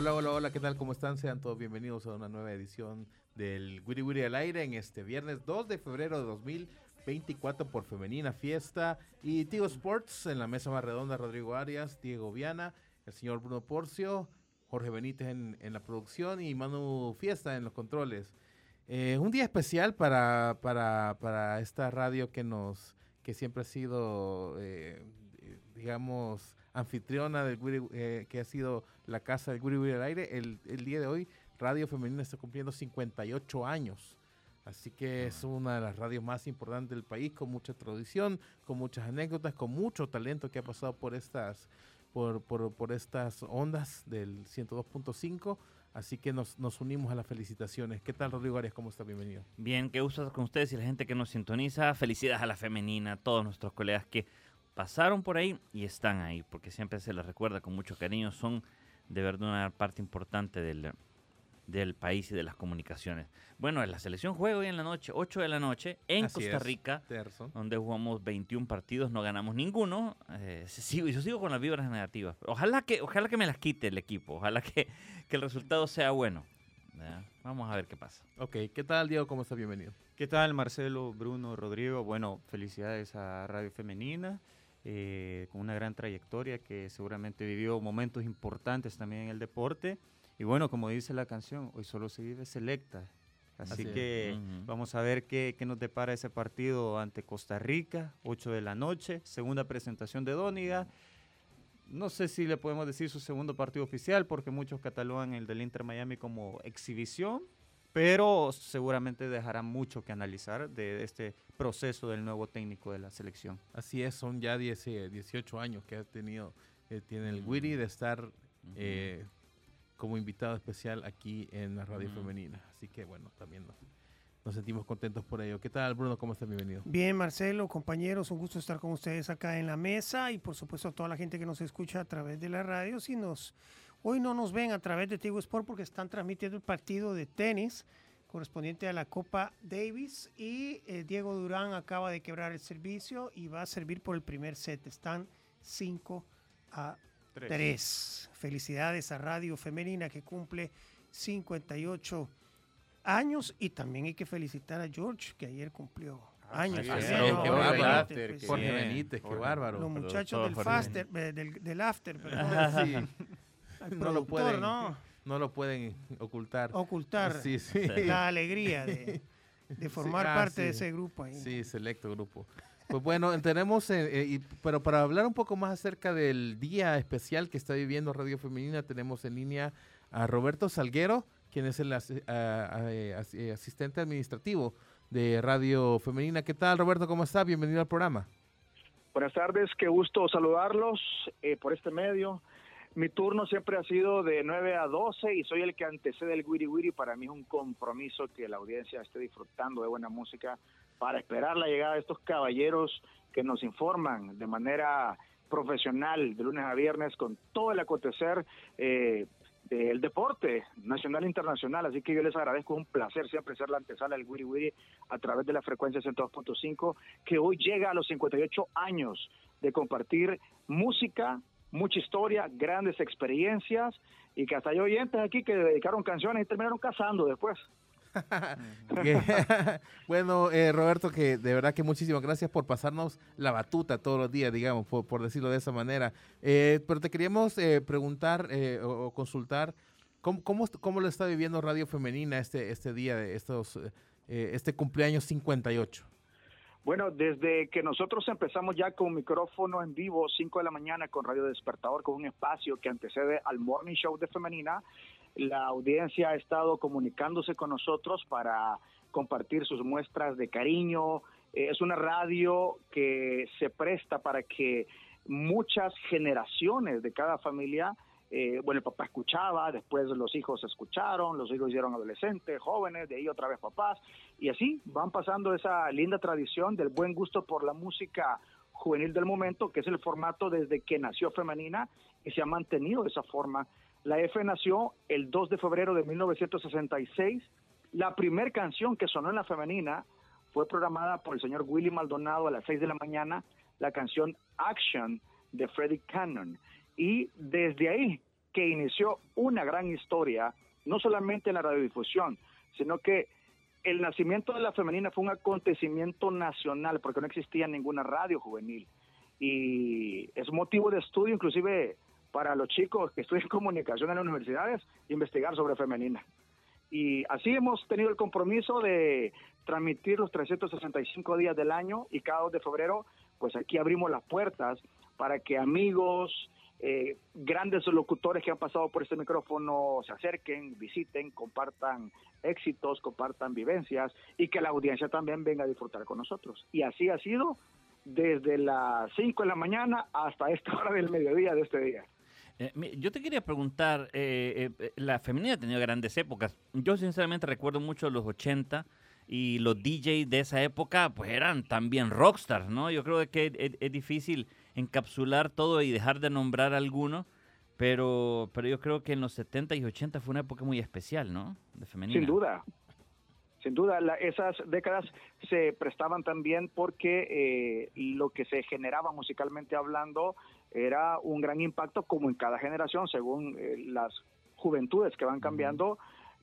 Hola, hola, hola, ¿qué tal? ¿Cómo están? Sean todos bienvenidos a una nueva edición del Wiri Wiri al aire en este viernes 2 de febrero de 2024 por Femenina Fiesta y Tigo Sports en la mesa más redonda, Rodrigo Arias, Diego Viana, el señor Bruno Porcio, Jorge Benítez en, en la producción y Manu Fiesta en los controles. Eh, un día especial para, para, para esta radio que nos que siempre ha sido, eh, digamos, anfitriona del Wiri- eh, que ha sido la casa del Wiri Wiri al aire. El, el día de hoy, Radio Femenina está cumpliendo 58 años. Así que es una de las radios más importantes del país, con mucha tradición, con muchas anécdotas, con mucho talento que ha pasado por estas, por, por, por estas ondas del 102.5. Así que nos, nos unimos a las felicitaciones. ¿Qué tal, Rodrigo Arias? ¿Cómo está? Bienvenido. Bien, qué gusto estar con ustedes y la gente que nos sintoniza. Felicidades a la femenina, a todos nuestros colegas que pasaron por ahí y están ahí, porque siempre se les recuerda con mucho cariño. Son de verdad una parte importante del, del país y de las comunicaciones. Bueno, la selección juega hoy en la noche, 8 de la noche, en Así Costa es. Rica, Terzo. donde jugamos 21 partidos, no ganamos ninguno. Eh, sigo, yo sigo con las vibras negativas. Ojalá que, ojalá que me las quite el equipo, ojalá que, que el resultado sea bueno. ¿verdad? Vamos a ver qué pasa. Ok, ¿qué tal, Diego? ¿Cómo está? Bienvenido. ¿Qué tal, Marcelo, Bruno, Rodrigo? Bueno, felicidades a Radio Femenina, eh, con una gran trayectoria que seguramente vivió momentos importantes también en el deporte. Y bueno, como dice la canción, hoy solo se vive selecta. Así, que vamos a ver qué, qué nos depara ese partido ante Costa Rica, 8 de la noche, segunda presentación de Dóniga. No sé si le podemos decir su segundo partido oficial, porque muchos catalogan el del Inter Miami como exhibición, pero seguramente dejará mucho que analizar de este proceso del nuevo técnico de la selección. Así es, son ya 10, eh, 18 años que ha tenido, eh, tiene el Wiri de estar eh, como invitado especial aquí en la radio femenina. Así que bueno, también nos, nos sentimos contentos por ello. ¿Qué tal, Bruno? ¿Cómo estás? Bienvenido. Bien, Marcelo, compañeros, un gusto estar con ustedes acá en la mesa y por supuesto a toda la gente que nos escucha a través de la radio. Si nos, hoy no nos ven a través de Tigo Sport porque están transmitiendo el partido de tenis correspondiente a la Copa Davis y eh, Diego Durán acaba de quebrar el servicio y va a servir por el primer set. Están 5 a 3. Felicidades a Radio Femenina que cumple 58 años y también hay que felicitar a George que ayer cumplió años. sí, sí, ¿no? qué bárbaro. Benítez, After, pues, qué Jorge bien. Benítez, qué Jorge. bárbaro. Los muchachos del, faster, eh, del, del after, perdón, Sí, no lo pueden ¿no? no lo pueden ocultar. Ocultar Sí, sí. la alegría de, de formar ah, parte de ese grupo ahí. Sí, selecto grupo. Pues bueno, tenemos, eh, eh, y- pero para hablar un poco más acerca del día especial que está viviendo Radio Femenina, tenemos en línea a Roberto Salguero, quien es el asi- a- a- as- eh, asistente administrativo de Radio Femenina. ¿Qué tal, Roberto? ¿Cómo está? Bienvenido al programa. Buenas tardes, qué gusto saludarlos eh, por este medio. Mi turno siempre ha sido de 9 a 12 y soy el que antecede el Wiri Wiri. Para mí es un compromiso que la audiencia esté disfrutando de buena música para esperar la llegada de estos caballeros que nos informan de manera profesional de lunes a viernes con todo el acontecer eh, del deporte nacional e internacional. Así que yo les agradezco, un placer siempre ser la antesala del Wiri Wiri a través de la frecuencia 102.5, que hoy llega a los 58 años de compartir música, mucha historia, grandes experiencias y que hasta hay oyentes aquí que dedicaron canciones y terminaron casando después. Bueno, eh, Roberto, que de verdad que muchísimas gracias por pasarnos la batuta todos los días, digamos, por, por decirlo de esa manera. Eh, pero te queríamos eh, preguntar eh, o, o consultar ¿Cómo, cómo, cómo lo está viviendo Radio Femenina este, este día, de estos, eh, este cumpleaños 58? Bueno, desde que nosotros empezamos ya con micrófono en vivo, 5 de la mañana, con Radio Despertador, con un espacio que antecede al Morning Show de Femenina, la audiencia ha estado comunicándose con nosotros para compartir sus muestras de cariño. Eh, es una radio que se presta para que muchas generaciones de cada familia eh, bueno, el papá escuchaba, después los hijos escucharon, los hijos hicieron adolescentes, jóvenes, de ahí otra vez papás, y así van pasando esa linda tradición del buen gusto por la música juvenil del momento, que es el formato desde que nació Femenina y se ha mantenido de esa forma. La F nació el 2 de febrero de 1966. La primera canción que sonó en la Femenina fue programada por el señor Willy Maldonado a las 6 de la mañana, la canción Action de Freddie Cannon. Y desde ahí que inició una gran historia, no solamente en la radiodifusión, sino que el nacimiento de la femenina fue un acontecimiento nacional porque no existía ninguna radio juvenil. Y es motivo de estudio inclusive para los chicos que estudian comunicación en las universidades, investigar sobre femenina. Y así hemos tenido el compromiso de transmitir los 365 días del año y cada 2 de febrero, pues aquí abrimos las puertas para que amigos, eh, grandes locutores que han pasado por este micrófono se acerquen, visiten, compartan éxitos, compartan vivencias y que la audiencia también venga a disfrutar con nosotros. Y así ha sido desde las 5 de la mañana hasta esta hora del mediodía de este día. Eh, yo te quería preguntar, eh, la femenina ha tenido grandes épocas. Yo sinceramente recuerdo mucho los 80 y los DJs de esa época pues eran también rockstars, ¿no? Yo creo que es difícil encapsular todo y dejar de nombrar alguno, pero, pero yo creo que en los 70 y 80 fue una época muy especial, ¿no? De femenina. Sin duda. Sin duda, esas décadas se prestaban también porque eh, lo que se generaba musicalmente hablando era un gran impacto, como en cada generación, según eh, las juventudes que van cambiando.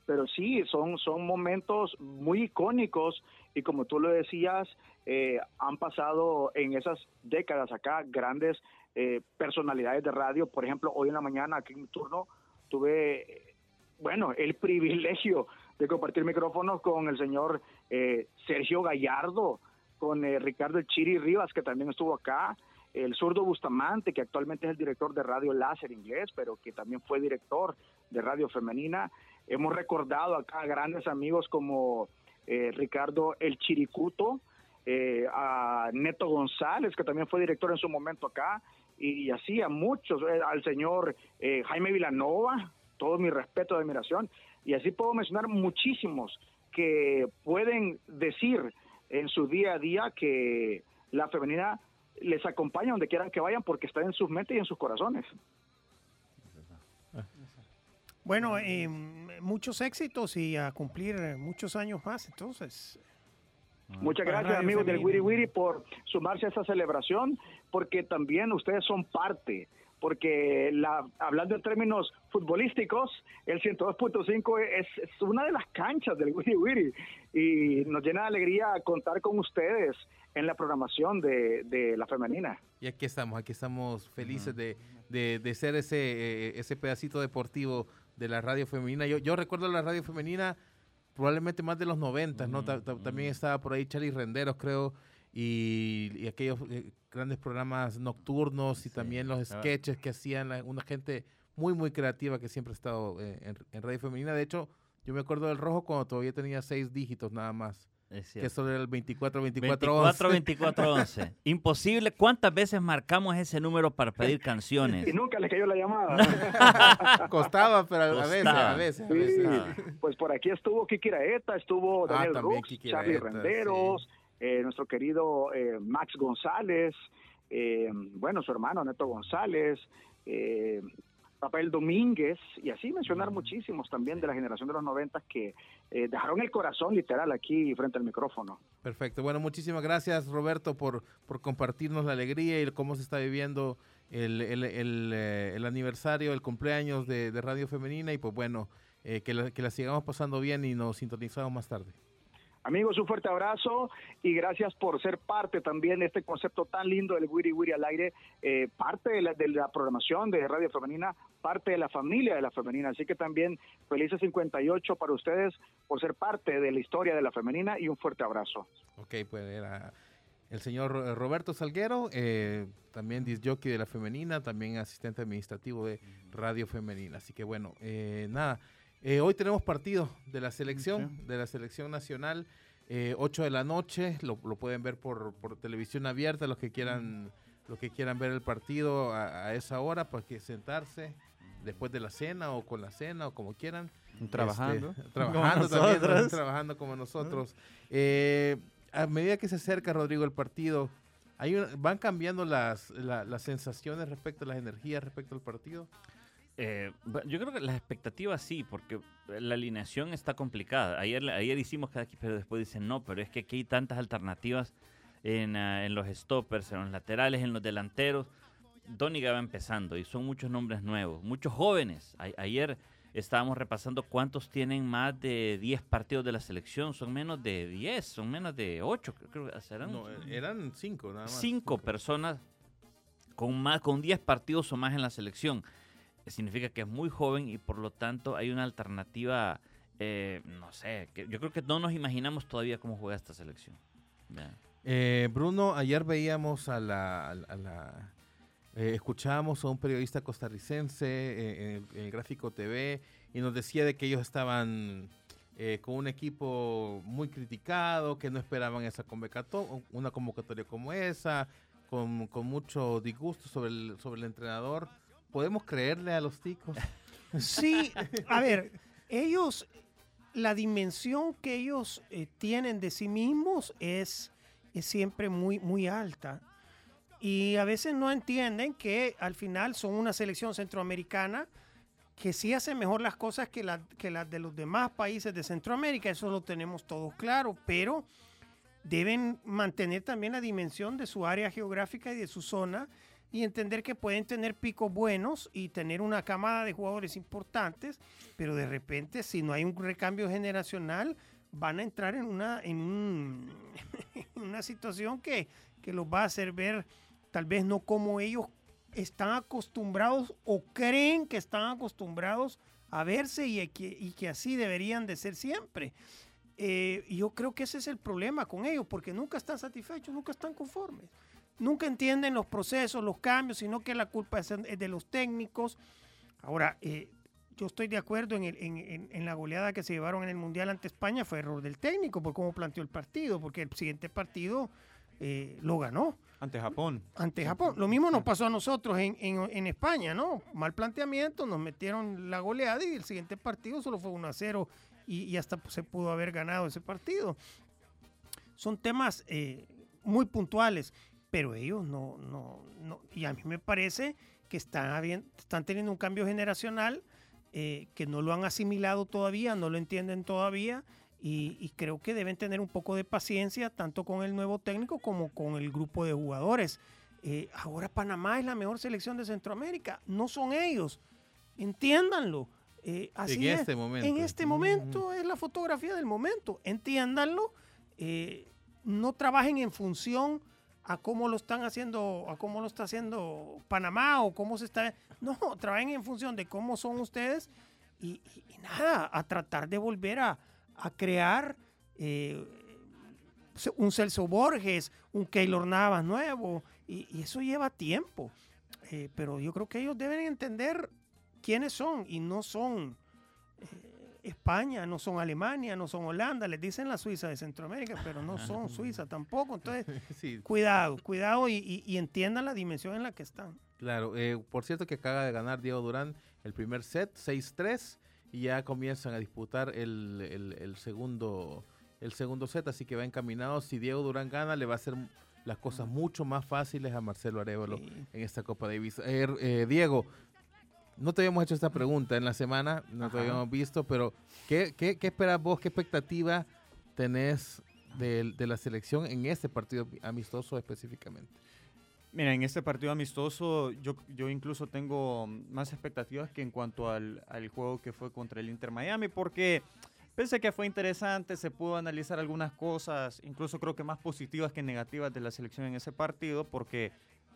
Pero sí, son, son momentos muy icónicos y como tú lo decías, eh, han pasado en esas décadas acá grandes eh, personalidades de radio. Por ejemplo, hoy en la mañana, aquí en mi turno, tuve, bueno, el privilegio de compartir micrófonos con el señor eh, Sergio Gallardo, con Ricardo Chiri Rivas, que también estuvo acá, el zurdo Bustamante, que actualmente es el director de Radio Láser Inglés, pero que también fue director de Radio Femenina. Hemos recordado acá a grandes amigos como eh, Ricardo El Chiricuto, eh, a Neto González, que también fue director en su momento acá, y así a muchos, eh, al señor Jaime Vilanova, todo mi respeto y admiración, y así puedo mencionar muchísimos que pueden decir en su día a día que la femenina les acompaña donde quieran que vayan porque está en sus mentes y en sus corazones. Bueno, eh, muchos éxitos y a cumplir muchos años más, entonces. Muchas gracias amigos del Wiri Wiri por sumarse a esta celebración, porque también ustedes son parte, porque la, hablando en términos futbolísticos, el 102.5 es, es, una de las canchas del Wiri Wiri y nos llena de alegría contar con ustedes en la programación de, de la femenina. Y aquí estamos, aquí estamos felices de, de, de, ser ese, eh, ese pedacito deportivo de la radio femenina. Yo, yo recuerdo la radio femenina probablemente más de los 90, ¿no? También estaba por ahí Charlie Renderos, creo, y, aquellos eh, grandes programas nocturnos y también los sketches que hacían una gente muy, muy creativa que siempre ha estado eh, en, radio femenina. De hecho, yo me acuerdo del rojo cuando todavía tenía seis dígitos nada más. Que eso era el 24, 24, 24, 24, 11. Imposible. ¿Cuántas veces marcamos ese número para pedir canciones? Y nunca le cayó la llamada. Costaba, pero a veces, a veces. Pues por aquí estuvo Kiki Raeta, estuvo ah, Daniel ah, Charlie Renderos, eh, nuestro querido eh, Max González, eh, bueno, su hermano Neto González, Rafael Domínguez, y así mencionar muchísimos también de la generación de los 90 que eh, dejaron el corazón literal aquí frente al micrófono. Perfecto. Bueno, muchísimas gracias Roberto por, por compartirnos la alegría y cómo se está viviendo el, el, el, eh, el aniversario, el cumpleaños de, Radio Femenina y pues bueno, eh, que, la, que la sigamos pasando bien y nos sintonizamos más tarde. Amigos, un fuerte abrazo y gracias por ser parte también de este concepto tan lindo del Wiri Wiri al aire, eh, parte de la, de la programación de Radio Femenina, parte de la familia de la femenina. Así que también felices 58 para ustedes por ser parte de la historia de la femenina y un fuerte abrazo. Ok, pues era el señor Ro- Roberto Salguero, eh, también disjockey de la femenina, también asistente administrativo de Radio Femenina. Así que bueno, eh, nada, eh, hoy tenemos partido de la selección, de la selección nacional, eh, 8 de la noche, lo, lo pueden ver por, por televisión abierta, los que quieran, los que quieran ver el partido a, a esa hora, para que sentarse después de la cena o con la cena o como quieran. Trabajando. Este, Como trabajando también, ¿no? nosotros. trabajando como nosotros. Eh, a medida que se acerca, Rodrigo, el partido, hay una- ¿van cambiando las, la- las sensaciones respecto a las energías respecto al partido? Eh, yo creo que las expectativas sí, porque la alineación está complicada. Ayer, ayer hicimos cada equipo, pero después dicen no, pero es que aquí hay tantas alternativas en, ah, en los stoppers, en los laterales, en los delanteros. Doniga va empezando y son muchos nombres nuevos, muchos jóvenes. A- ayer estábamos repasando cuántos tienen más de 10 partidos de la selección. Son menos de 10, son menos de 8, creo que serán No, eh, eran cinco nada más. cinco personas con más con 10 partidos o más en la selección. Significa que es muy joven y por lo tanto hay una alternativa, eh, no sé, que yo creo que no nos imaginamos todavía cómo juega esta selección. Eh, Bruno, ayer veíamos a la... a la- eh, escuchábamos a un periodista costarricense eh, en, en el Gráfico TV y nos decía de que ellos estaban eh, con un equipo muy criticado, que no esperaban esa convocatoria, una convocatoria como esa, con, con mucho disgusto sobre el, sobre el entrenador. ¿Podemos creerle a los ticos? Sí, a ver, ellos, la dimensión que ellos eh, tienen de sí mismos es, es siempre muy, muy alta. Y a veces no entienden que al final son una selección centroamericana que sí hace mejor las cosas que las que las de los demás países de Centroamérica, eso lo tenemos todos claro, pero deben mantener también la dimensión de su área geográfica y de su zona y entender que pueden tener picos buenos y tener una camada de jugadores importantes, pero de repente si no hay un recambio generacional van a entrar en una, en un- en una situación que, que los va a hacer ver tal vez no como ellos están acostumbrados o creen que están acostumbrados a verse y que, y que así deberían de ser siempre. Eh, yo creo que ese es el problema con ellos, porque nunca están satisfechos, nunca están conformes. Nunca entienden los procesos, los cambios, sino que la culpa es, de los técnicos. Ahora, eh, yo estoy de acuerdo en, el- en- en- en la goleada que se llevaron en el Mundial ante España, fue error del técnico por cómo planteó el partido, porque el siguiente partido eh, lo ganó Ante Japón. ante Japón. Lo mismo nos pasó a nosotros en, España, ¿no? Mal planteamiento, nos metieron la goleada y el siguiente partido solo fue 1 a 0 y, y hasta se pudo haber ganado ese partido. Son temas eh, muy puntuales, pero ellos no, no, no. Y a mí me parece que están, están teniendo un cambio generacional eh, que no lo han asimilado todavía, no lo entienden todavía. Y, y creo que deben tener un poco de paciencia, tanto con el nuevo técnico como con el grupo de jugadores. Eh, ahora Panamá es la mejor selección de Centroamérica, no son ellos. Entiéndanlo. Eh, así En es. este momento. En este Mm. momento es la fotografía del momento. Entiéndanlo. no trabajen en función a cómo lo están haciendo, a cómo lo está haciendo Panamá o cómo se está. No, trabajen en función de cómo son ustedes y, nada, a tratar de volver a, a crear eh, un Celso Borges, un Keylor Navas nuevo, y, y eso lleva tiempo. Eh, pero yo creo que ellos deben entender quiénes son y no son eh, España, no son Alemania, no son Holanda, les dicen la Suiza de Centroamérica, pero no son Suiza tampoco. Entonces, sí, cuidado, cuidado y, y- y entiendan la dimensión en la que están. claro. Eh, por cierto que acaba de ganar Diego Durán el primer set, 6-3, y ya comienzan a disputar el, el- el segundo el segundo set, así que va encaminado. Si Diego Durán gana, le va a hacer las cosas mucho más fáciles a Marcelo Arevalo Sí. en esta Copa Davis. Eh, eh, Diego, no te habíamos hecho esta pregunta en la semana, no te Ajá. habíamos visto, pero ¿qué, qué, qué esperas vos, qué expectativa tenés de, de la selección en este partido amistoso específicamente? Mira, en este partido amistoso yo, yo incluso tengo más expectativas que en cuanto al, al juego que fue contra el Inter Miami, porque a que fue interesante, se pudo analizar algunas cosas, incluso creo que más positivas que negativas de la selección en ese partido, porque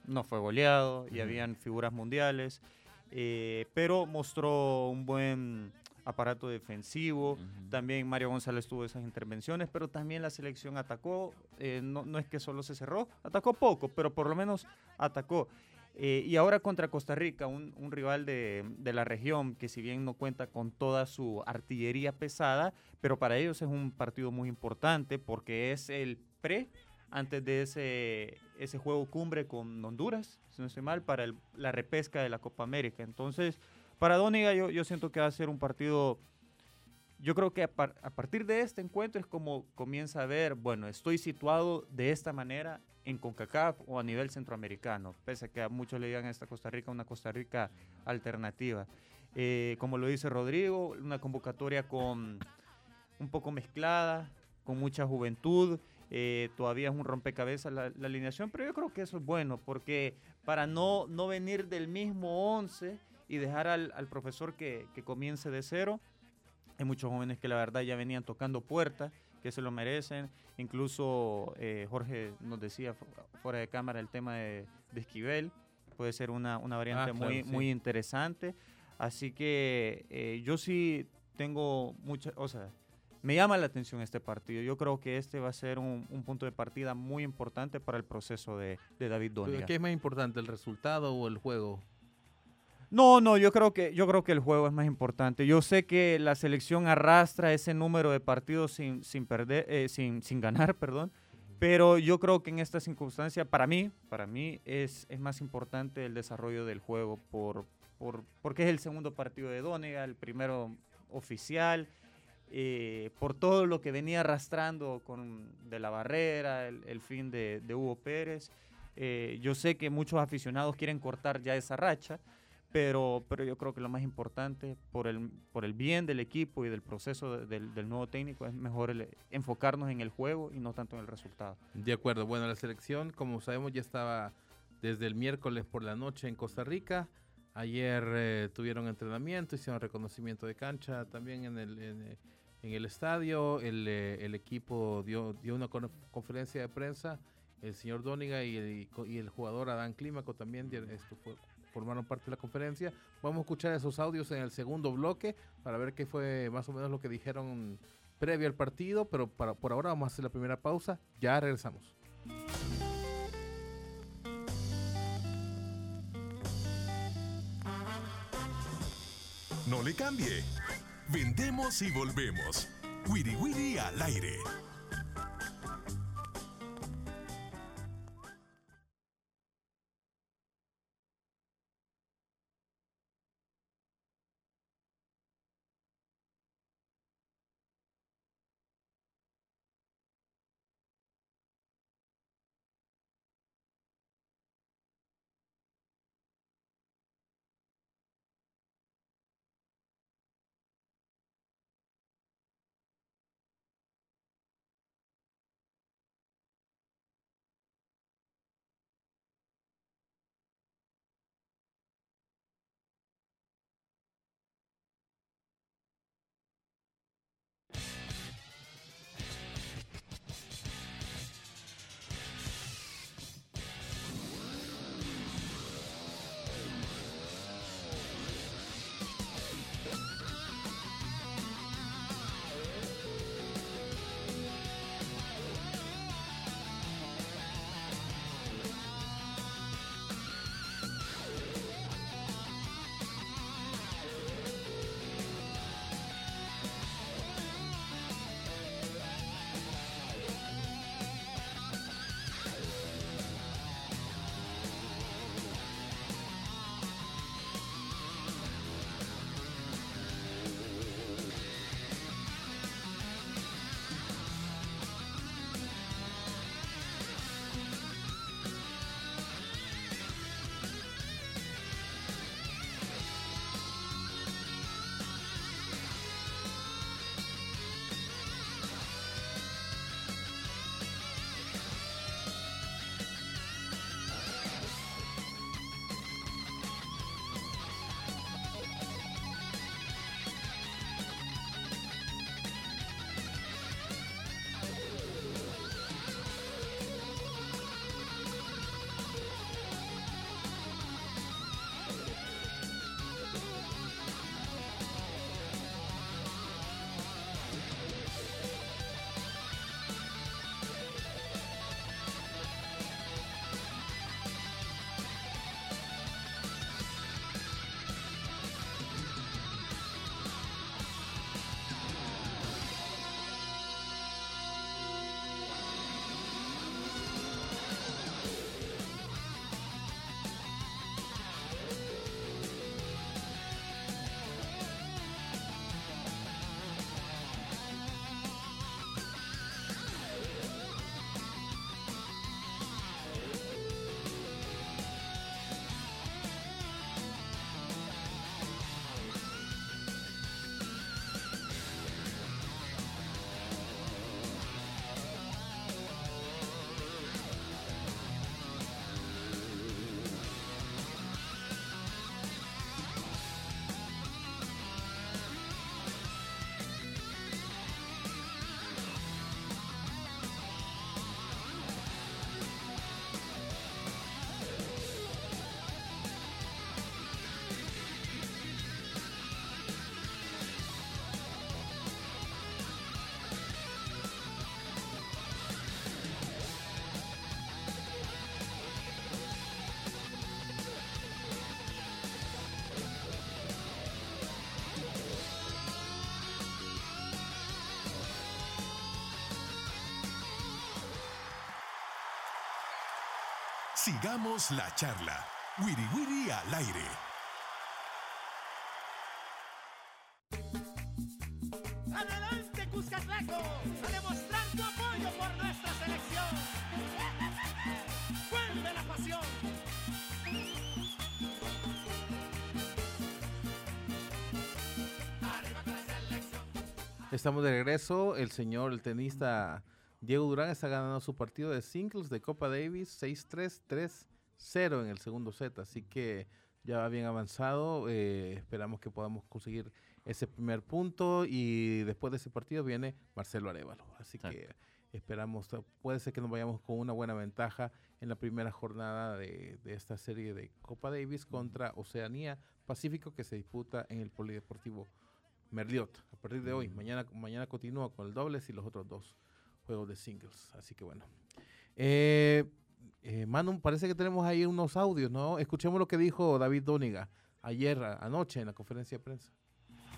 no fue goleado y habían figuras mundiales, eh, pero mostró un buen aparato defensivo. También Mario González tuvo esas intervenciones, pero también la selección atacó. eh, no, no es que solo se cerró, atacó poco, pero por lo menos atacó. Eh, y ahora contra Costa Rica, un, un rival de, de la región que si bien no cuenta con toda su artillería pesada, pero para ellos es un partido muy importante porque es el pre antes de ese, ese juego cumbre con Honduras, si no estoy mal, para el- la repesca de la Copa América. Entonces, para Dóniga yo, yo siento que va a ser un partido yo creo que a, par- a partir de este encuentro es como comienza a ver, bueno, estoy situado de esta manera en CONCACAF o a nivel centroamericano, pese a que a muchos le digan a esta Costa Rica una Costa Rica alternativa. Eh, como lo dice Rodrigo, una convocatoria con un poco mezclada, con mucha juventud, eh, todavía es un rompecabezas la, la alineación, pero yo creo que eso es bueno, porque para no, no venir del mismo 11 y dejar al, al profesor que, que comience de cero, hay muchos jóvenes que la verdad ya venían tocando puertas, que se lo merecen. Incluso eh, Jorge nos decía fu- fuera de cámara el tema de, de Esquivel. Puede ser una, una variante Ah, claro, muy, sí. muy interesante. Así que eh, yo sí tengo mucha, o sea, me llama la atención este partido. Yo creo que este va a ser un, un punto de partida muy importante para el proceso de, de David Dóniga. ¿Qué es más importante, el resultado o el juego? No, no, yo creo que yo creo que el juego es más importante. Yo sé que la selección arrastra ese número de partidos sin, sin perder, eh, sin, sin ganar, perdón. Pero yo creo que en esta circunstancia, para mí, para mí es, es más importante el desarrollo del juego por, por, porque es el segundo partido de Dónega, el primero oficial, eh, por todo lo que venía arrastrando con de la barrera, el, fin de, Hugo Pérez. Eh, yo sé que muchos aficionados quieren cortar ya esa racha, pero, pero yo creo que lo más importante por el, por el bien del equipo y del proceso de- del, nuevo técnico es mejor enfocarnos en el juego y no tanto en el resultado. De acuerdo. Bueno, la selección, como sabemos, ya estaba desde el miércoles por la noche en Costa Rica. Ayer eh, tuvieron entrenamiento, hicieron reconocimiento de cancha también en el, en el estadio. El, eh, el equipo dio, dio una con- conferencia de prensa. El señor Dóniga y el, y el jugador Adán Clímaco también dieron- esto fue- formaron parte de la conferencia. Vamos a escuchar esos audios en el segundo bloque para ver qué fue más o menos lo que dijeron previo al partido, pero para, por ahora vamos a hacer la primera pausa. Ya regresamos. No le cambie. Vendemos y volvemos. Wiri Wiri al aire. Sigamos la charla. Wiri Wiri al aire. Adelante, Cuscatlaco, a demostrar tu apoyo por nuestra selección. Vuelve la pasión. Arriba con la selección. Estamos de regreso. El señor, el tenista Diego Durán está ganando su partido de singles de Copa Davis 6-3, 3-0 en el segundo set. Así que ya va bien avanzado. eh, esperamos que podamos conseguir ese primer punto. Y después de ese partido viene Marcelo Arevalo. Así Exacto. que esperamos, puede ser que nos vayamos con una buena ventaja en la primera jornada de, de esta serie de Copa Davis contra Oceanía Pacífico que se disputa en el Polideportivo Merliot. A partir de hoy, mañana, mañana continúa con el dobles y los otros dos juegos de singles. Así que bueno. Eh, eh, Manu, parece que tenemos ahí unos audios, ¿no? Escuchemos lo que dijo David Dóniga ayer, anoche, en la conferencia de prensa.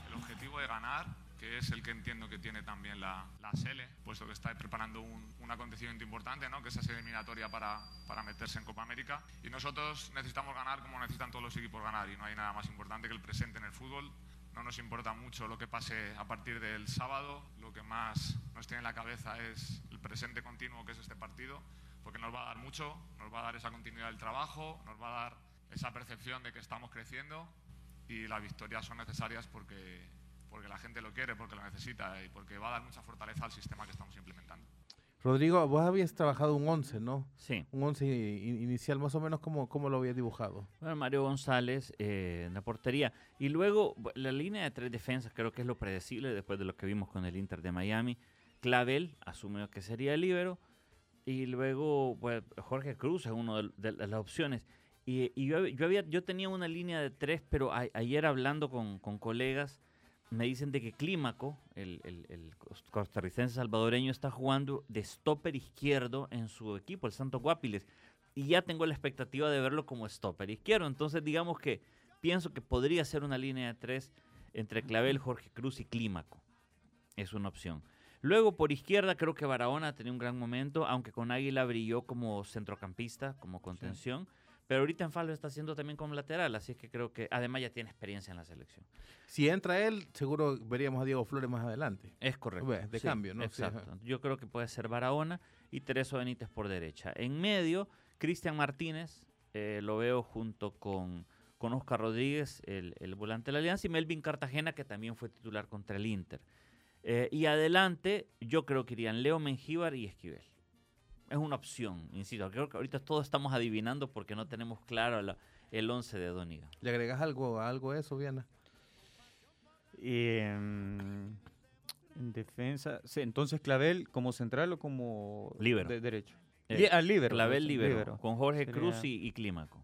El objetivo de ganar, que es el que entiendo que tiene también la, la SELE, puesto que está preparando un, un acontecimiento importante, ¿no? que es esa eliminatoria para, para meterse en Copa América. Y nosotros necesitamos ganar como necesitan todos los equipos ganar, y no hay nada más importante que el presente en el fútbol. No nos importa mucho lo que pase a partir del sábado, lo que más nos tiene en la cabeza es el presente continuo que es este partido, porque nos va a dar mucho, nos va a dar esa continuidad del trabajo, nos va a dar esa percepción de que estamos creciendo y las victorias son necesarias porque, porque la gente lo quiere, porque lo necesita y porque va a dar mucha fortaleza al sistema que estamos implementando. Rodrigo, vos habías trabajado un 11, ¿no? Sí. Un 11 i- inicial, más o menos, ¿cómo, cómo lo habías dibujado? Bueno, Mario González eh, en la portería. Y luego la línea de tres defensas creo que es lo predecible después de lo que vimos con el Inter de Miami. Clavel asumió que sería el líbero. Y luego pues, Jorge Cruz es una de, de las opciones. Y, y yo, yo, había, yo tenía una línea de tres, pero a- ayer hablando con, con colegas me dicen de que Clímaco, el, el- el cos- costarricense salvadoreño, está jugando de stopper izquierdo en su equipo, el Santos Guapiles y ya tengo la expectativa de verlo como stopper izquierdo. Entonces, digamos que pienso que podría ser una línea de tres entre Clavel, Jorge Cruz y Clímaco. Es una opción. Luego, por izquierda, creo que Barahona tenía un gran momento, aunque con Águila brilló como centrocampista, como contención. Pero ahorita en Falo está haciendo también como lateral, así es que creo que además ya tiene experiencia en la selección. Si entra él, seguro veríamos a Diego Flores más adelante. Es correcto. Ve, de cambio, ¿no? Sí. Exacto. Yo creo que puede ser Barahona y Tereso Benítez por derecha. En medio, Cristian Martínez, eh, lo veo junto con, con Oscar Rodríguez, el, el volante de la Alianza, y Melvin Cartagena, que también fue titular contra el Inter. Eh, y adelante, yo creo que irían Leo Mengíbar y Esquivel. Es una opción, insisto. Creo que ahorita todos estamos adivinando porque no tenemos claro la- el 11 de Doniga. ¿Le agregas algo, algo a eso, Viana? Y, em, en defensa, sí, entonces Clavel como central o como Líbero. de derecho. Eh, Li- ah, líbero. Clavel pues, Libero, líbero. con Jorge Cruz Sería- y, y Clímaco.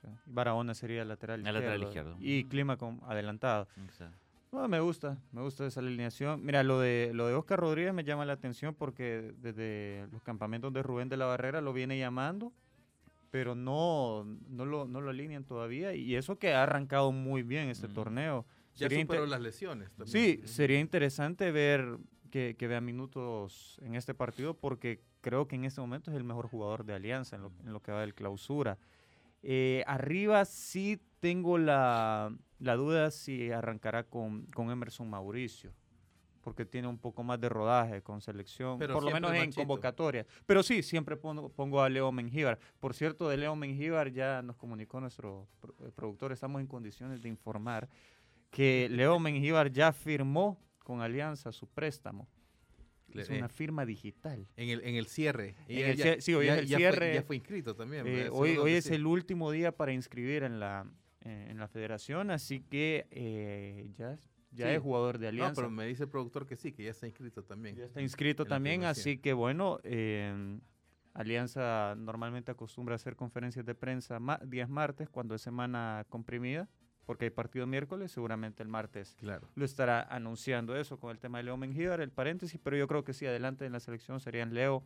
Claro. Barahona sería lateral El lateral izquierdo. Y Clima con adelantado. Exacto. No, me gusta, me gusta esa alineación. Mira, lo de lo de Oscar Rodríguez me llama la atención porque desde los campamentos de Rubén de la Barrera lo viene llamando, pero no, no, lo, no lo alinean todavía. Y eso que ha arrancado muy bien este Mm. torneo. Ya Sería superó las lesiones también. Sí, sería interesante ver que, que vea minutos en este partido porque creo que en este momento es el mejor jugador de Alianza en lo, en lo que va del clausura. Eh, arriba sí tengo la, la duda si arrancará con, con Emerson Mauricio, porque tiene un poco más de rodaje con selección, Pero por lo menos en convocatoria. Pero sí, siempre pongo, pongo a Leo Mengíbar. Por cierto, de Leo Mengíbar ya nos comunicó nuestro eh, productor, estamos en condiciones de informar que Leo Mengíbar ya firmó con Alianza su préstamo. Es una firma digital. En el, en el cierre. En Ya- el ya- cie- sí, hoy ya- es el ya fue- cierre. ya fue inscrito también. Eh, hoy es el último día para inscribir en la, eh, en la federación, así que eh, ya, ya Sí. es jugador de No, Alianza. pero me dice el productor que sí, que ya está inscrito también. Ya está inscrito también, así que bueno, eh, Alianza normalmente acostumbra a hacer conferencias de prensa días martes, cuando es semana comprimida, porque hay partido miércoles, seguramente el martes Claro. lo estará anunciando eso con el tema de Leo Mengíbar, el paréntesis, pero yo creo que sí, adelante en la selección serían Leo.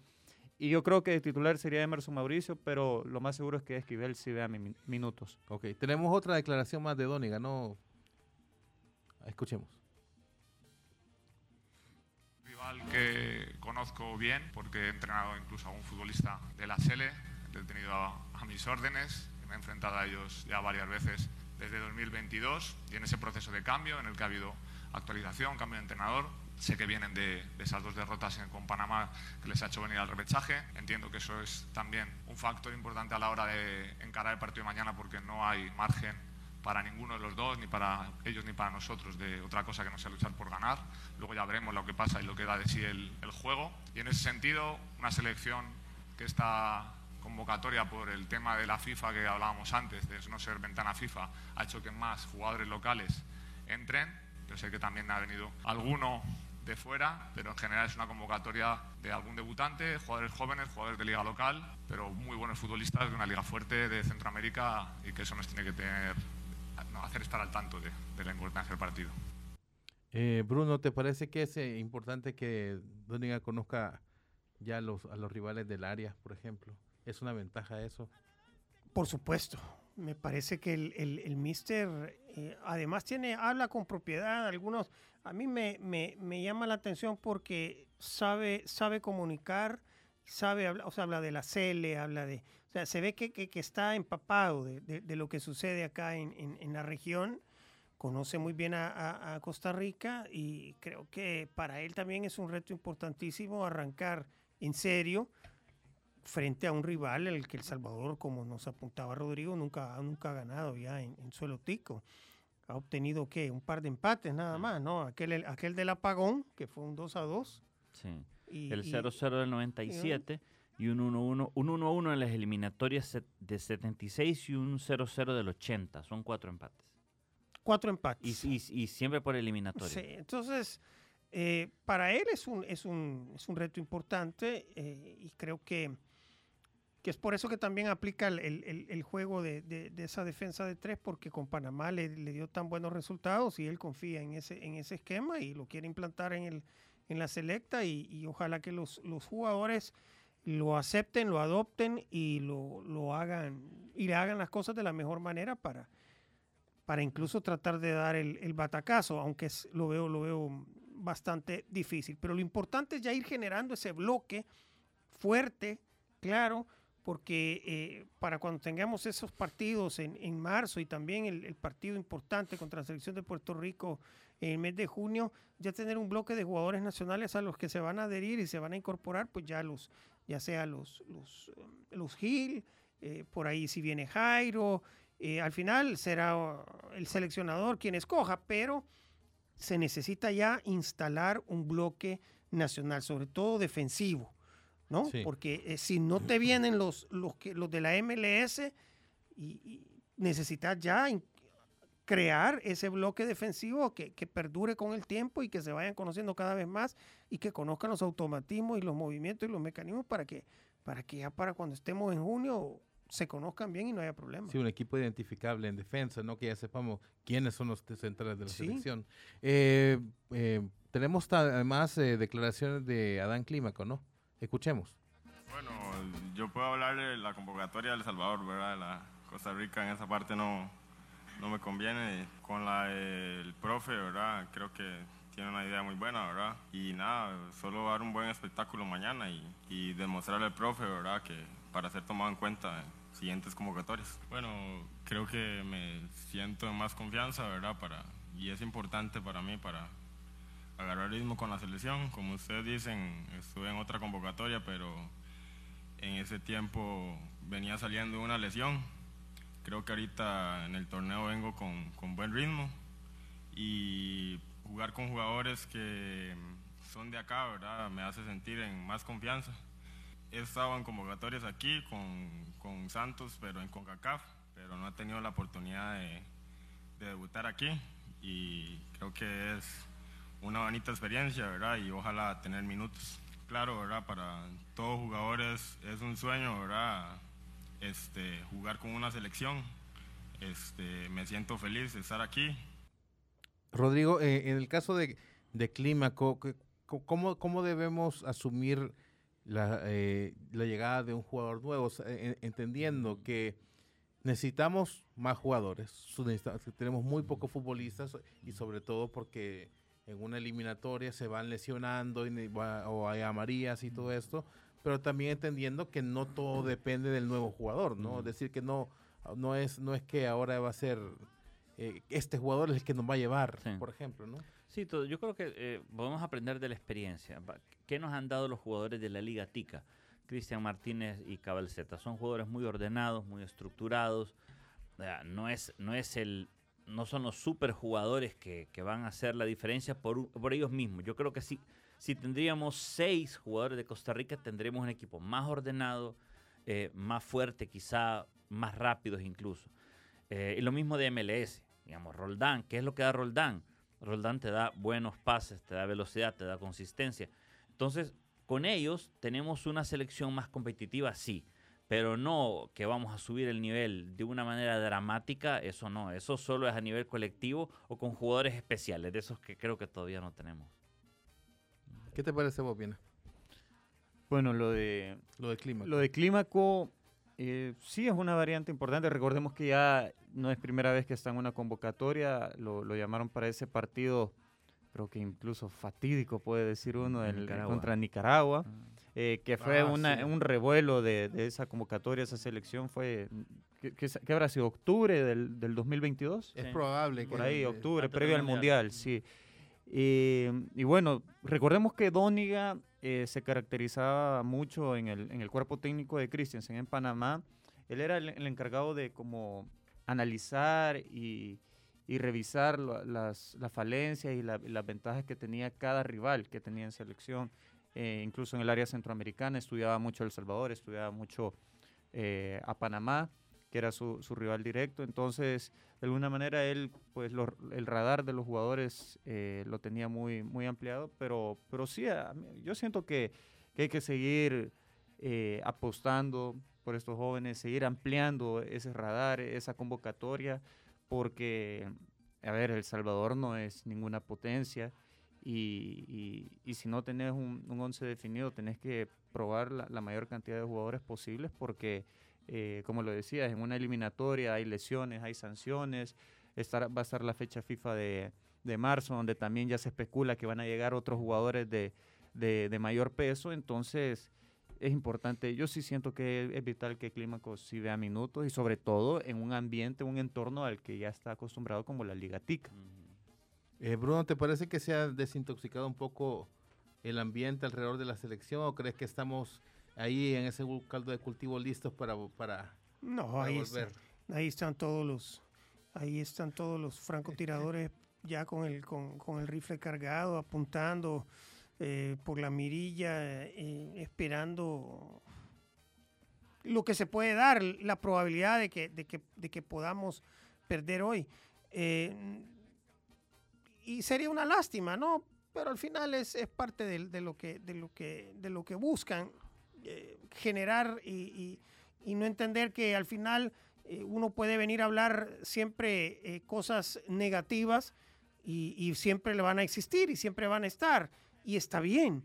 Y yo creo que de titular sería Emerson Mauricio, pero lo más seguro es que Esquivel sí vea mi- min- minutos. Ok, tenemos otra declaración más de Dóniga, ¿no? Escuchemos. Rival que conozco bien porque he entrenado incluso a un futbolista de la SELE, he tenido a, a mis órdenes, me he enfrentado a ellos ya varias veces desde 2022 y en ese proceso de cambio en el que ha habido actualización, cambio de entrenador, sé que vienen de, de esas dos derrotas en- con Panamá que les ha hecho venir al repechaje. Entiendo que eso es también un factor importante a la hora de encarar el partido de mañana porque no hay margen para ninguno de los dos, ni para ellos ni para nosotros, de otra cosa que no sea luchar por ganar. Luego ya veremos lo que pasa y lo que da de sí el, el juego. Y en ese sentido, una selección que está convocatoria por el tema de la FIFA que hablábamos antes, de no ser ventana FIFA, ha hecho que más jugadores locales entren. Yo sé que también ha venido alguno de fuera, pero en general es una convocatoria de algún debutante, jugadores jóvenes, jugadores de liga local, pero muy buenos futbolistas de una liga fuerte de Centroamérica y que eso nos tiene que tener, no, hacer estar al tanto de, de la importancia del partido. Eh, Bruno, ¿te parece que es eh, importante que Doniga conozca ya los, a los rivales del área, por ejemplo? ¿Es una ventaja eso? Por supuesto. Me parece que el, el, el Mister eh, además tiene, habla con propiedad. Algunos, a mí me, me, me llama la atención porque sabe, sabe comunicar, sabe hablar, o sea, habla de la CL, habla de, o sea, se ve que, que, está empapado de, de, lo que sucede acá en, en, en la región. Conoce muy bien a Costa Rica y creo que para él también es un reto importantísimo arrancar en serio frente a un rival el que El Salvador, como nos apuntaba Rodrigo, nunca, nunca ha ganado ya en, en suelo tico. Ha obtenido, ¿qué? Un par de empates nada más, ¿no? Aquel, el- aquel del apagón, que fue un 2 a 2. Sí. Y, el y 0-0 del 97 y un 1-1 un 1-1 en las eliminatorias de 76 y un 0-0 del 80. Son cuatro empates. cuatro empates. Y, y- y siempre por eliminatoria. Sí, entonces, eh, para él es un, es un, es un reto importante eh, y creo que, que es por eso que también aplica el, el- el- juego de, de- esa defensa de tres, porque con Panamá le, dio tan buenos resultados y él confía en ese, en ese esquema y lo quiere implantar en, el, en la selecta y, ojalá que los, los jugadores lo acepten, lo adopten y lo, lo hagan y le hagan las cosas de la mejor manera para, para incluso tratar de dar el, el batacazo, aunque lo veo, lo veo bastante difícil. Pero lo importante es ya ir generando ese bloque fuerte, claro, porque eh, para cuando tengamos esos partidos en, en marzo y también el, partido importante contra la selección de Puerto Rico en el mes de junio, ya tener un bloque de jugadores nacionales a los que se van a adherir y se van a incorporar, pues ya los, ya sea los, los, eh, los Gil, eh, por ahí si viene Jairo, al final será uh, el seleccionador quien escoja, pero se necesita ya instalar un bloque nacional, sobre todo defensivo, ¿no? Sí. Porque eh, si no te vienen los, los, que, los de la MLS, y, y necesitas ya crear ese bloque defensivo que, que perdure con el tiempo y que se vayan conociendo cada vez más y que conozcan los automatismos y los movimientos y los mecanismos para que, para que ya para cuando estemos en junio se conozcan bien y no haya problema. Sí, un equipo identificable en defensa, ¿no? Que ya sepamos quiénes son los centrales de la Sí. selección. Eh, eh, tenemos además eh, declaraciones de Adán Clímaco, ¿no? Escuchemos. Bueno, yo puedo hablar de la convocatoria de El Salvador, ¿verdad? De la Costa Rica en esa parte no, no me conviene. Con la del profe, ¿verdad? Creo que tiene una idea muy buena, ¿verdad? Y nada, solo dar un buen espectáculo mañana y, y demostrarle al profe, ¿verdad? Que para ser tomado en cuenta en siguientes convocatorias. Bueno, creo que me siento en más confianza, ¿verdad? Para, y es importante para mí para agarrar ritmo con la selección. Como ustedes dicen, estuve en otra convocatoria, pero en ese tiempo venía saliendo una lesión. Creo que ahorita en el torneo vengo con, con buen ritmo y jugar con jugadores que son de acá, ¿verdad? Me hace sentir en más confianza. He estado en convocatorias aquí con, con Santos, pero en CONCACAF, pero no he tenido la oportunidad de, de debutar aquí y creo que es una bonita experiencia, ¿verdad? Y ojalá tener minutos. Claro, ¿verdad? Para todos jugadores es un sueño, ¿verdad? Este, jugar con una selección. Este, me siento feliz de estar aquí. Rodrigo, eh, en el caso de, de Clímaco, ¿qué- co- ¿cómo, ¿cómo debemos asumir la, eh, la llegada de un jugador nuevo? O sea, en- entendiendo que necesitamos más jugadores, tenemos muy pocos futbolistas y sobre todo porque en una eliminatoria se van lesionando y o hay amarillas y todo esto, pero también entendiendo que no todo depende del nuevo jugador, ¿no? Es decir, que no, no, es, no es que ahora va a ser eh, este jugador es el que nos va a llevar, Sí. por ejemplo, ¿no? Sí, todo- yo creo que eh, podemos aprender de la experiencia. ¿Qué nos han dado los jugadores de la Liga Tica? Cristian Martínez y Cabalceta. Son jugadores muy ordenados, muy estructurados. No, es, no, es el, no son los superjugadores que, que van a hacer la diferencia por, por ellos mismos. Yo creo que si, si tendríamos seis jugadores de Costa Rica, tendremos un equipo más ordenado, eh, más fuerte, quizá más rápidos incluso. Eh, y lo mismo de MLS, digamos, Roldán. ¿Qué es lo que da Roldán? Roldán te da buenos pases, te da velocidad, te da consistencia. Entonces, con ellos tenemos una selección más competitiva, sí, pero no que vamos a subir el nivel de una manera dramática, eso no, eso solo es a nivel colectivo o con jugadores especiales, de esos que creo que todavía no tenemos. ¿Qué te parece vos, Viena? Bueno, lo de, Lo de clima. lo de Clímaco eh, sí es una variante importante. Recordemos que ya no es primera vez que está en una convocatoria. Lo, lo llamaron para ese partido, creo que incluso fatídico, puede decir uno, el- Nicaragua. contra Nicaragua. Eh, que fue Ah, una- sí. un revuelo de, de esa convocatoria, esa selección. fue ¿Qué, qué, qué habrá sido? ¿Octubre del, del 2022? es Sí. probable Por que ahí, eh, octubre, previo al Mundial. Mundial, sí. Y, y bueno, recordemos que Dóniga eh, se caracterizaba mucho en el, en el cuerpo técnico de Christensen en Panamá. Él era el, el encargado de como analizar y, y revisar las, las falencias y la- y las ventajas que tenía cada rival que tenía en selección. Eh, incluso en el área centroamericana estudiaba mucho El Salvador, estudiaba mucho eh, a Panamá, que era su, su rival directo. Entonces, de alguna manera, él, pues, el radar de los jugadores eh, lo tenía muy, muy ampliado. Pero, pero sí, yo siento que, que hay que seguir apostando por estos jóvenes, seguir ampliando ese radar, esa convocatoria, porque, a ver, El Salvador no es ninguna potencia. Y, y- y si no tenés un, un once definido, tenés que probar la, mayor cantidad de jugadores posibles porque, eh, como lo decías, en una eliminatoria hay lesiones, hay sanciones, estar, va a estar la fecha FIFA de, marzo, donde también ya se especula que van a llegar otros jugadores de, de- mayor peso, entonces es importante, yo sí siento que es vital que Clímaco sí vea minutos y sobre todo en un ambiente, un entorno al que ya está acostumbrado como la Liga Tica. Eh, Bruno, ¿te parece que se ha desintoxicado un poco el ambiente alrededor de la selección o crees que estamos ahí en ese caldo de cultivo listos para, para, No, para ahí, volver? están, ahí están todos los, ahí están todos los francotiradores ya con el, con, con el rifle cargado, apuntando eh, por la mirilla, eh, esperando lo que se puede dar, la probabilidad de que, de que, de que podamos perder hoy. Eh, y sería una lástima, ¿no? Pero al final es, es parte del- de, lo que, de, lo que, de lo que buscan, eh, generar y, y- y no entender que al final eh, uno puede venir a hablar siempre eh, cosas negativas y, y siempre le van a existir y siempre van a estar. Y está bien.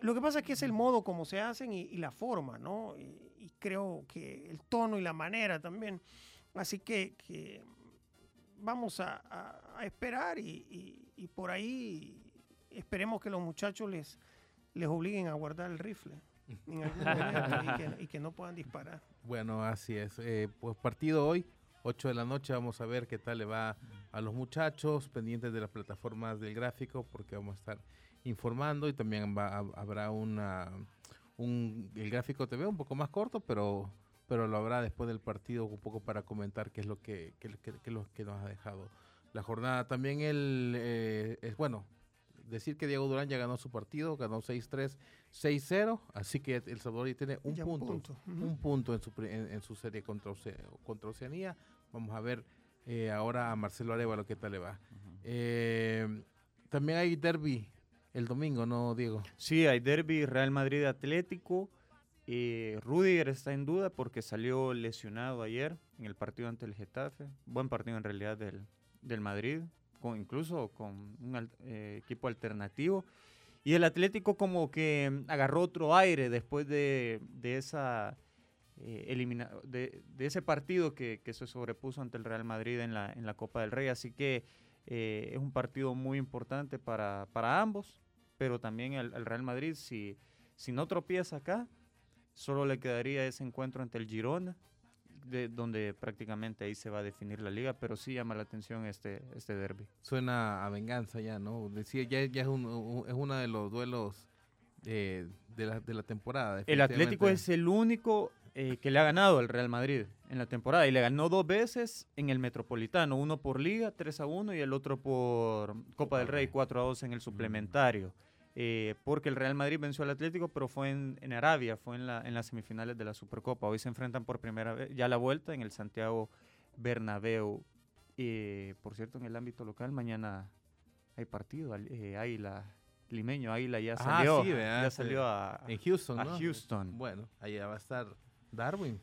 Lo que pasa es que es el modo como se hacen y, la forma, ¿no? Y, y creo que el tono y la manera también. Así que, que vamos a, a- a esperar y, y- y por ahí esperemos que los muchachos les, les obliguen a guardar el rifle en algún momento y, que, y que no puedan disparar. Bueno, así es. Eh, pues partido hoy, 8 de la noche, vamos a ver qué tal le va a los muchachos, pendientes de las plataformas del gráfico, porque vamos a estar informando y también va- hab- habrá una, un, el gráfico TV un poco más corto, pero, pero lo habrá después del partido un poco para comentar qué es lo que, qué, qué- qué es lo que nos ha dejado la jornada. También el, eh, es bueno, decir que Diego Durán ya ganó su partido, ganó 6-3, 6-0, así que El Salvador ya tiene un Ya punto, punto. Ujú. un punto en su, en, en su serie contra, Oce- contra Oceanía. Vamos a ver eh, ahora a Marcelo Arevalo qué tal le va. Eh, también hay derby el domingo, ¿no, Diego? Sí, hay derby Real Madrid Atlético. Eh, Rudiger está en duda porque salió lesionado ayer en el partido ante el Getafe. Buen partido en realidad del, del Madrid, con, incluso con un eh, equipo alternativo. Y el Atlético como que mm, agarró otro aire después de, de esa eh, elimina- de, de ese partido que, que se sobrepuso ante el Real Madrid en la, en la Copa del Rey. Así que eh, es un partido muy importante para, para ambos, pero también el, el Real Madrid, si, Si no tropieza acá, solo le quedaría ese encuentro ante el Girona, de, donde prácticamente ahí se va a definir la liga, pero sí llama la atención este, este derby. Suena a venganza ya, ¿no? Decía, ya, ya es, un- un- es uno de los duelos eh, de, la, de la temporada. El Atlético es el único eh, que le ha ganado al Real Madrid en la temporada y le ganó dos veces en el Metropolitano, uno por Liga, 3 a 1 y el otro por Copa del Rey, 4 a 2 en el suplementario. Eh, porque el Real Madrid venció al Atlético, pero fue en, en Arabia, fue en, la, en las semifinales de la Supercopa. Hoy se enfrentan por primera vez, ya la vuelta en el Santiago Bernabéu. Eh, por cierto, en el ámbito local, mañana hay partido. Eh, Águila, limeño, Águila ya Ah, salió, sí, ¿verdad? ya Sí. salió a, En Houston, a ¿no? Houston. Bueno, allá va a estar Darwin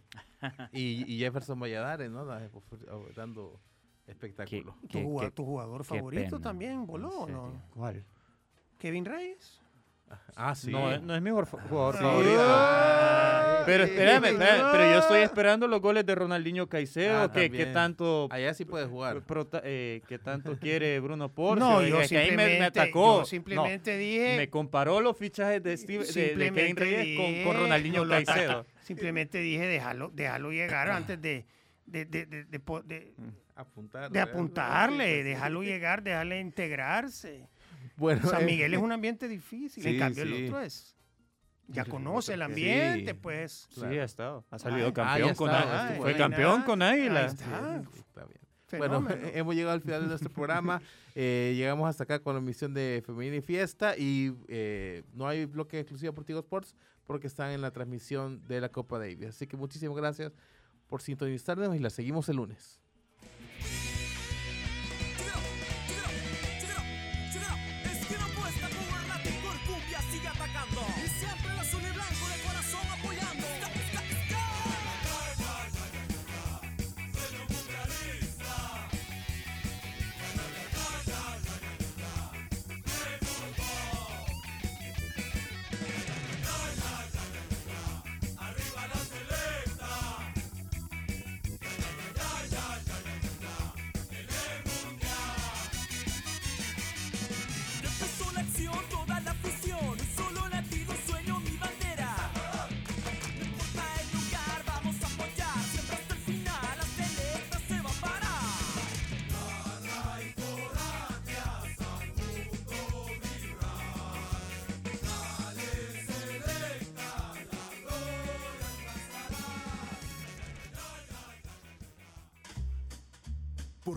y, y Jefferson Valladares, ¿no? Da- ofre- Dando espectáculo. ¿Tu, Qué- juga- qué- tu jugador qué favorito pena, también voló, en ¿o no? ¿Cuál? Kevin Reyes. Ah, sí. No, no es mi jugador fa- jugador Sí. favorito. Ay, Pero espérame, espérame, pero yo estoy esperando los goles de Ronaldinho Caicedo, Ah, que, tanto Allá sí puede jugar. prota- eh, que tanto quiere Bruno Porcio. No, y yo es que ahí me- simplemente, me, atacó. yo simplemente No, dije... me comparó los fichajes de, Steve, de- de, Kevin simplemente Reyes con, dije, con Ronaldinho no lo ataca. Caicedo. Simplemente dije déjalo, déjalo llegar antes de, de, de, de, de po- de- Apuntar. de apuntarle, déjalo llegar, déjale integrarse. Bueno, San eh, Miguel es un ambiente difícil, en sí, cambio sí. el otro es... Ya conoce el sí. ambiente, pues. Sí, ha estado. Ha salido Ay, campeón con Águila. Fue campeón con Ahí Águila. está. Está bien. Bueno, hemos llegado al final de nuestro programa. Eh, llegamos hasta acá con la emisión de Femenina y Fiesta y eh, no hay bloque exclusivo por Tigo Sports porque están en la transmisión de la Copa Davis. Así que muchísimas gracias por sintonizarnos y la seguimos el lunes.